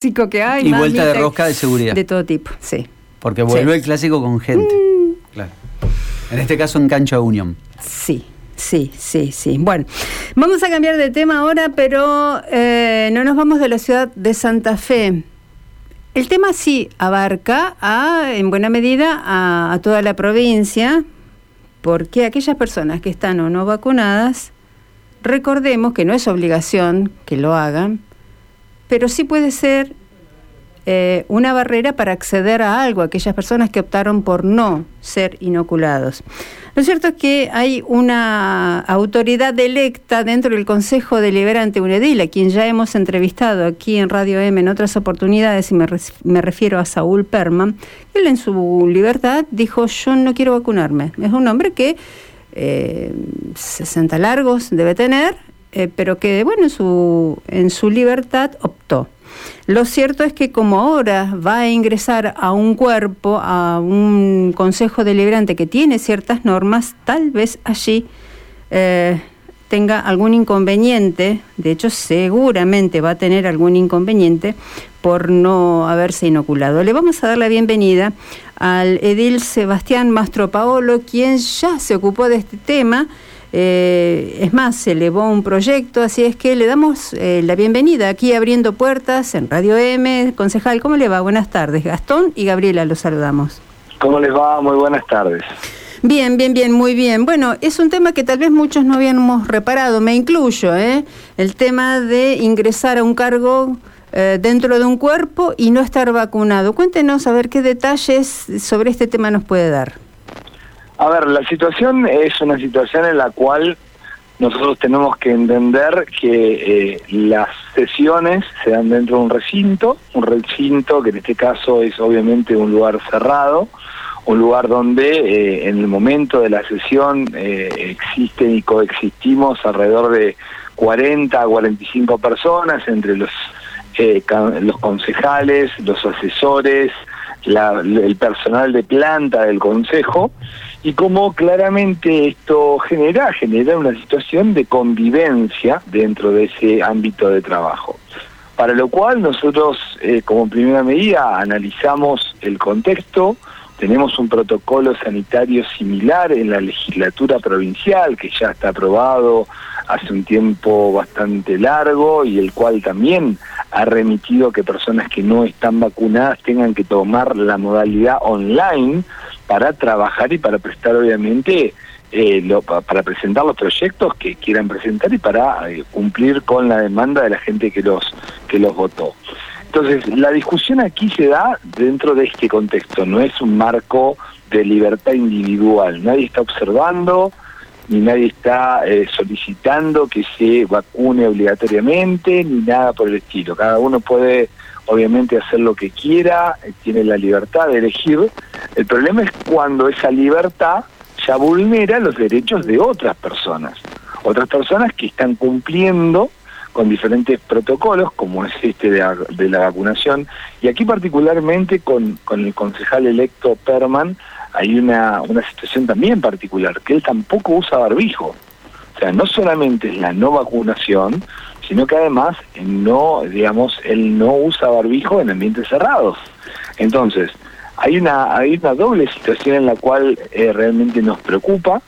que hay. Y vuelta de rosca de seguridad. De todo tipo, sí. Porque vuelve el clásico con gente. Mm. Claro. En este caso en Cancha Unión. Sí. Sí, sí, sí. Bueno, vamos a cambiar de tema ahora, pero eh, no nos vamos de la ciudad de Santa Fe. El tema sí abarca a, en buena medida a toda la provincia, porque aquellas personas que están o no vacunadas, recordemos que no es obligación que lo hagan, pero sí puede ser eh, una barrera para acceder a algo, aquellas personas que optaron por no ser inoculados. Lo cierto es que hay una autoridad electa dentro del Consejo Deliberante UNEDIL, a quien ya hemos entrevistado aquí en Radio M en otras oportunidades, y me, me refiero a Saúl Perman. Él en su libertad dijo, yo no quiero vacunarme. Es un hombre que 60 eh, largos debe tener, eh, pero que, bueno, en su, en su libertad optó. Lo cierto es que como ahora va a ingresar a un cuerpo, a un consejo deliberante que tiene ciertas normas, tal vez allí eh, tenga algún inconveniente, de hecho seguramente va a tener algún inconveniente por no haberse inoculado. Le vamos a dar la bienvenida al edil Sebastián Mastro Paolo, quien ya se ocupó de este tema eh, es más, se elevó un proyecto, así es que le damos eh, la bienvenida aquí abriendo puertas en Radio M. Concejal, ¿cómo le va? Buenas tardes. Gastón y Gabriela los saludamos. ¿Cómo les va? Muy buenas tardes. Bien, bien, bien, muy bien. Bueno, es un tema que tal vez muchos no habíamos reparado, me incluyo, ¿eh? El tema de ingresar a un cargo eh, dentro de un cuerpo y no estar vacunado. Cuéntenos a ver qué detalles sobre este tema nos puede dar. A ver, la situación es una situación en la cual nosotros tenemos que entender que eh, las sesiones se dan dentro de un recinto, un recinto que en este caso es obviamente un lugar cerrado, un lugar donde eh, en el momento de la sesión eh, existen y coexistimos alrededor de 40 a 45 personas entre los, los concejales, los asesores, el personal de planta del consejo y cómo claramente esto genera, genera una situación de convivencia dentro de ese ámbito de trabajo. Para lo cual nosotros eh, como primera medida analizamos el contexto, tenemos un protocolo sanitario similar en la legislatura provincial que ya está aprobado hace un tiempo bastante largo y el cual también ha remitido que personas que no están vacunadas tengan que tomar la modalidad online para trabajar y para prestar obviamente eh, para presentar los proyectos que quieran presentar y para eh, cumplir con la demanda de la gente que los que los votó. Entonces, la discusión aquí se da dentro de este contexto, no es un marco de libertad individual, nadie está observando ni nadie está eh, solicitando que se vacune obligatoriamente, ni nada por el estilo. Cada uno puede obviamente hacer lo que quiera, eh, tiene la libertad de elegir. El problema es cuando esa libertad ya vulnera los derechos de otras personas, otras personas que están cumpliendo con diferentes protocolos, como es este de, la vacunación, y aquí particularmente con, con el concejal electo Perman hay una, una situación también particular, que él tampoco usa barbijo. O sea, no solamente es la no vacunación, sino que además no, digamos, él no usa barbijo en ambientes cerrados. Entonces, hay una, hay una doble situación en la cual eh, realmente nos preocupa,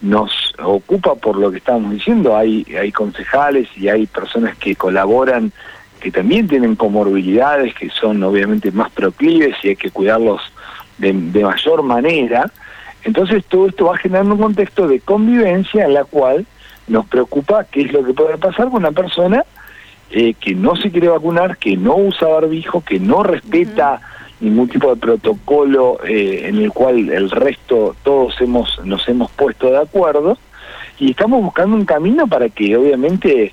nos ocupa por lo que estamos diciendo, hay, hay concejales y hay personas que colaboran que también tienen comorbilidades, que son obviamente más proclives y hay que cuidarlos de, de mayor manera. Entonces todo esto va generando un contexto de convivencia en la cual nos preocupa qué es lo que puede pasar con una persona eh, que no se quiere vacunar, que no usa barbijo, que no respeta ningún tipo de protocolo eh, en el cual el resto todos hemos nos hemos puesto de acuerdo y estamos buscando un camino para que obviamente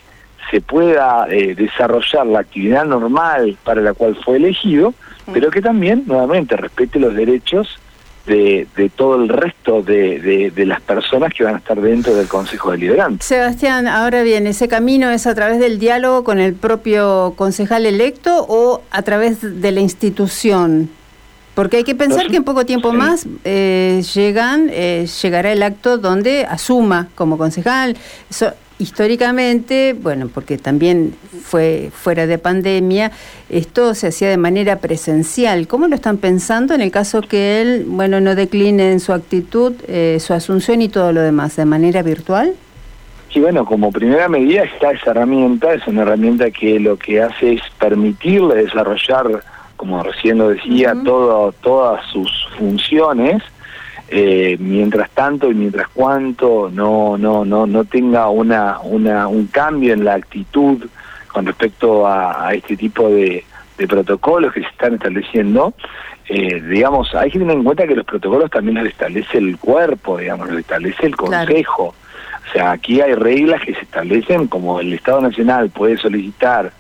se pueda eh, desarrollar la actividad normal para la cual fue elegido, pero que también nuevamente respete los derechos de, todo el resto de, las personas que van a estar dentro del Consejo Deliberante. Sebastián, ahora bien, ¿ese camino es a través del diálogo con el propio concejal electo o a través de la institución? Porque hay que pensar que en poco tiempo más eh, llegan, eh, llegará el acto donde asuma como concejal. históricamente, bueno, porque también fue fuera de pandemia, esto se hacía de manera presencial. ¿Cómo lo están pensando en el caso que él, bueno, no decline en su actitud, eh, su asunción y todo lo demás, de manera virtual? Sí, bueno, como primera medida está esa herramienta, es una herramienta que lo que hace es permitirle desarrollar, como recién lo decía, todo, todas sus funciones eh, mientras tanto y mientras cuanto no no no no tenga una, una un cambio en la actitud con respecto a, este tipo de, protocolos que se están estableciendo eh, digamos hay que tener en cuenta que los protocolos también los establece el cuerpo digamos los establece el consejo. O sea aquí hay reglas que se establecen como el Estado Nacional puede solicitar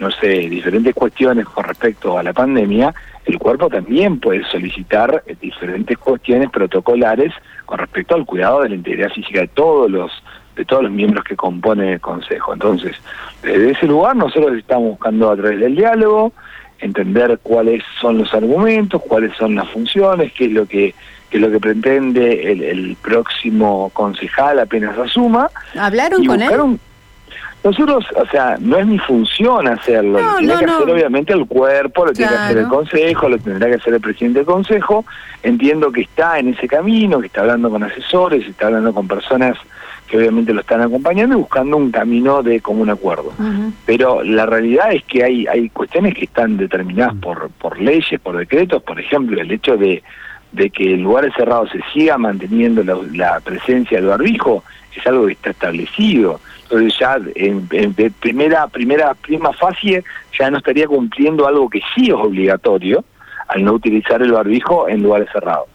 no sé diferentes cuestiones con respecto a la pandemia el cuerpo también puede solicitar diferentes cuestiones protocolares con respecto al cuidado de la integridad física de todos los de todos los miembros que componen el Consejo. Entonces, desde ese lugar nosotros estamos buscando a través del diálogo entender cuáles son los argumentos, cuáles son las funciones, qué es lo que qué es lo que pretende el, próximo concejal apenas asuma. ¿Hablaron con él? Nosotros, o sea, no es mi función hacerlo, lo tiene que hacer obviamente el cuerpo, lo tiene que hacer el consejo, lo tendrá que hacer el presidente del consejo. Entiendo que está en ese camino, que está hablando con asesores, está hablando con personas que obviamente lo están acompañando y buscando un camino de común acuerdo. Pero la realidad es que hay, hay cuestiones que están determinadas por, por leyes, por decretos, por ejemplo, el hecho de, de que en lugares cerrados se siga manteniendo la, la presencia del barbijo es algo que está establecido ya en, primera primera prima fase ya no estaría cumpliendo algo que sí es obligatorio al no utilizar el barbijo en lugares cerrados.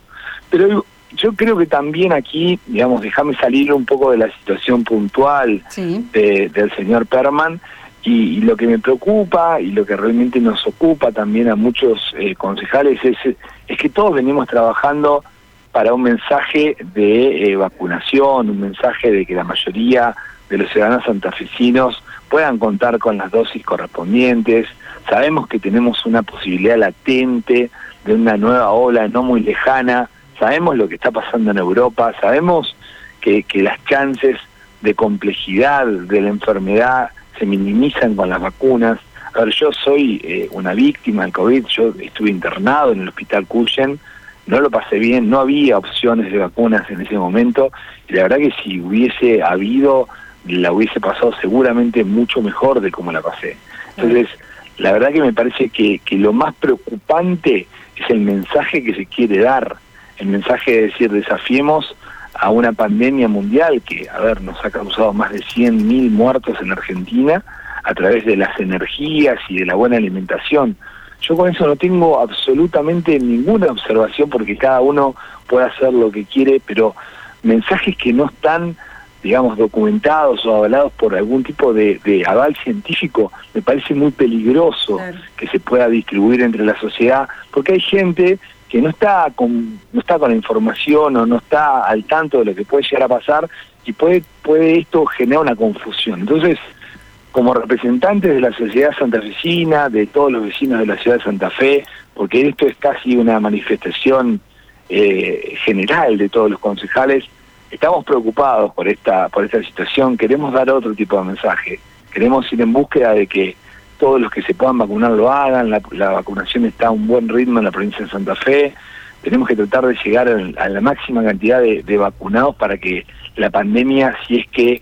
Pero yo creo que también aquí, digamos, déjame salir un poco de la situación puntual del señor Perman y, lo que me preocupa y lo que realmente nos ocupa también a muchos eh, concejales es, es que todos venimos trabajando para un mensaje de eh, vacunación, un mensaje de que la mayoría de los ciudadanos santafesinos puedan contar con las dosis correspondientes. Sabemos que tenemos una posibilidad latente de una nueva ola no muy lejana. Sabemos lo que está pasando en Europa. Sabemos que, que las chances de complejidad de la enfermedad se minimizan con las vacunas. A ver, yo soy eh, una víctima del COVID. Yo estuve internado en el hospital Cuyen. No lo pasé bien. No había opciones de vacunas en ese momento. Y la verdad que si hubiese habido la hubiese pasado seguramente mucho mejor de como la pasé. Entonces, la verdad que me parece que, que lo más preocupante es el mensaje que se quiere dar, el mensaje de decir desafiemos a una pandemia mundial que, a ver, nos ha causado más de 100.000 muertos en Argentina a través de las energías y de la buena alimentación. Yo con eso no tengo absolutamente ninguna observación porque cada uno puede hacer lo que quiere, pero mensajes que no están digamos, documentados o avalados por algún tipo de, aval científico, me parece muy peligroso que se pueda distribuir entre la sociedad, porque hay gente que no está con no está con la información o no está al tanto de lo que puede llegar a pasar y puede puede esto generar una confusión. Entonces, como representantes de la sociedad santafesina, de todos los vecinos de la ciudad de Santa Fe, porque esto es casi una manifestación eh, general de todos los concejales, estamos preocupados por esta por esta situación, queremos dar otro tipo de mensaje, queremos ir en búsqueda de que todos los que se puedan vacunar lo hagan, la, vacunación está a un buen ritmo en la provincia de Santa Fe, tenemos que tratar de llegar a la máxima cantidad de, vacunados para que la pandemia, si es que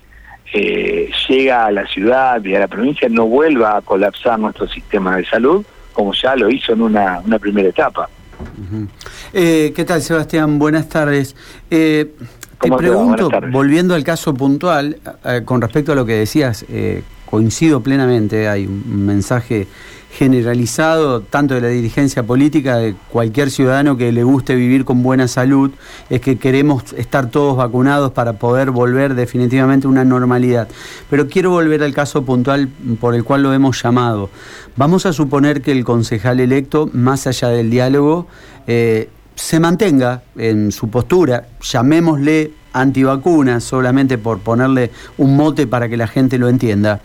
eh, llega a la ciudad y a la provincia, no vuelva a colapsar nuestro sistema de salud, como ya lo hizo en una, primera etapa. Eh, ¿Qué tal, Sebastián? Buenas tardes. Eh, te pregunto, volviendo al caso puntual, eh, con respecto a lo que decías, eh, coincido plenamente, hay un mensaje generalizado tanto de la dirigencia política de cualquier ciudadano que le guste vivir con buena salud, es que queremos estar todos vacunados para poder volver definitivamente a una normalidad. Pero quiero volver al caso puntual por el cual lo hemos llamado. Vamos a suponer que el concejal electo, más allá del diálogo, eh, se mantenga en su postura, llamémosle antivacuna solamente por ponerle un mote para que la gente lo entienda,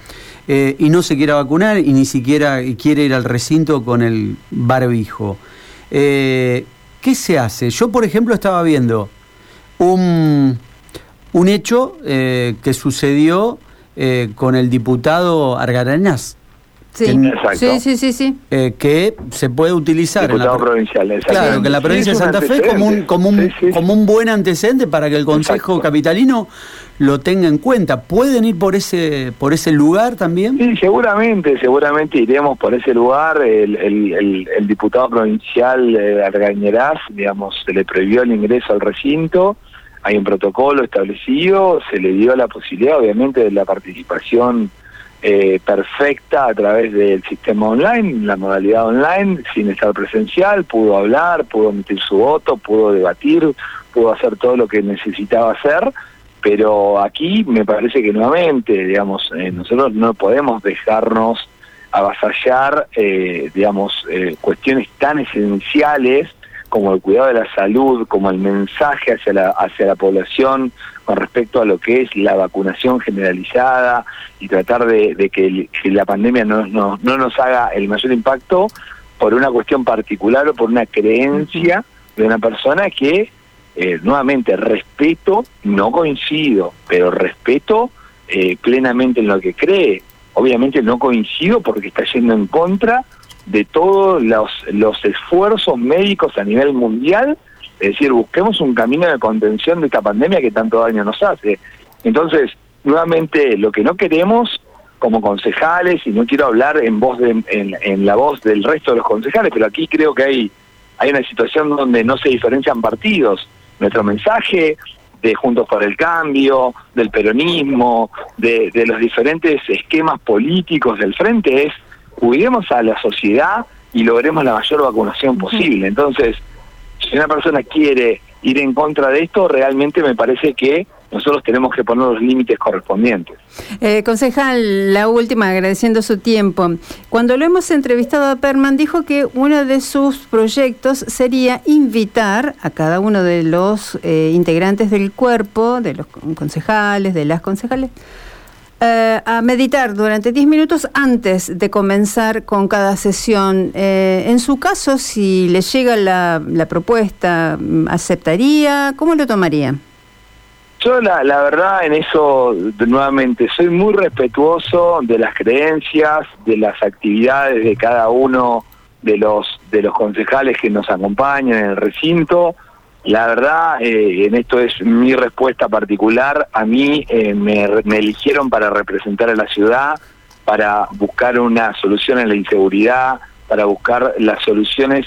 eh, y no se quiera vacunar y ni siquiera quiere ir al recinto con el barbijo. Eh, ¿Qué se hace? Yo, por ejemplo, estaba viendo un, un hecho eh, que sucedió con el diputado Argarañaz. Sí, sí, sí, sí, eh, que se puede utilizar en la provincial. Claro, que en la provincia de Santa Fe como un, como, un, como un buen antecedente para que el Consejo Capitalino lo tenga en cuenta. ¿Pueden ir por ese por ese lugar también? Sí, seguramente, seguramente iremos por ese lugar. El, el, el, diputado provincial de Argañeraz, digamos, se le prohibió el ingreso al recinto. Hay un protocolo establecido, se le dio la posibilidad, obviamente, de la participación eh, perfecta a través del sistema online, la modalidad online, sin estar presencial, pudo hablar, pudo emitir su voto, pudo debatir, pudo hacer todo lo que necesitaba hacer, pero aquí me parece que nuevamente, digamos, eh, nosotros no podemos dejarnos avasallar, eh, digamos, cuestiones tan esenciales como el cuidado de la salud, como el mensaje hacia la, hacia la población con respecto a lo que es la vacunación generalizada y tratar de, que, la pandemia no, no, no, nos haga el mayor impacto por una cuestión particular o por una creencia de una persona que, eh, nuevamente, respeto, no coincido, pero respeto eh, plenamente en lo que cree. Obviamente no coincido porque está yendo en contra de todos los, los esfuerzos médicos a nivel mundial, es decir, busquemos un camino de contención de esta pandemia que tanto daño nos hace. Entonces, nuevamente, lo que no queremos como concejales, y no quiero hablar en voz de, en, la voz del resto de los concejales, pero aquí creo que hay, hay una situación donde no se diferencian partidos. Nuestro mensaje de Juntos por el Cambio, del peronismo, de, de los diferentes esquemas políticos del frente es cuidemos a la sociedad y logremos la mayor vacunación posible. Entonces, si una persona quiere ir en contra de esto, realmente me parece que nosotros tenemos que poner los límites correspondientes. Eh, concejal, la última, agradeciendo su tiempo. Cuando lo hemos entrevistado a Perman, dijo que uno de sus proyectos sería invitar a cada uno de los eh, integrantes del cuerpo, de los concejales, de las concejales, eh, a meditar durante 10 minutos antes de comenzar con cada sesión. Eh, en su caso, si le llega la, propuesta, ¿aceptaría? ¿Cómo lo tomaría? Yo la, la verdad en eso, nuevamente, soy muy respetuoso de las creencias, de las actividades de cada uno de los, de los concejales que nos acompañan en el recinto. La verdad, eh, en esto es mi respuesta particular. A mí eh, me, eligieron para representar a la ciudad, para buscar una solución a la inseguridad, para buscar las soluciones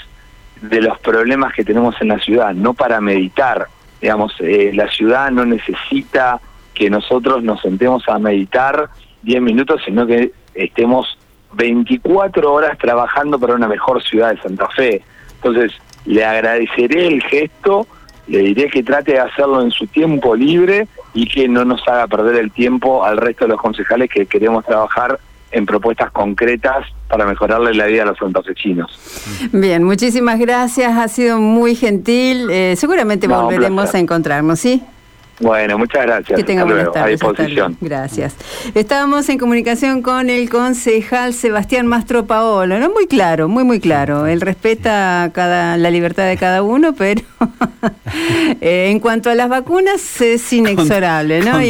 de los problemas que tenemos en la ciudad, no para meditar. Digamos, eh, la ciudad no necesita que nosotros nos sentemos a meditar 10 minutos, sino que estemos 24 horas trabajando para una mejor ciudad de Santa Fe. Entonces, le agradeceré el gesto, le diré que trate de hacerlo en su tiempo libre y que no nos haga perder el tiempo al resto de los concejales que queremos trabajar en propuestas concretas para mejorarle la vida a los santafesinos. Bien, muchísimas gracias, ha sido muy gentil, eh, seguramente volveremos a encontrarnos, ¿sí? Bueno, muchas gracias. Que tenga buenas tardes. A disposición. Gracias. Estábamos en comunicación con el concejal Sebastián Mastro Paolo, ¿no? Muy claro, muy, muy claro. Él respeta cada, la libertad de cada uno, pero eh, en cuanto a las vacunas es inexorable, ¿no?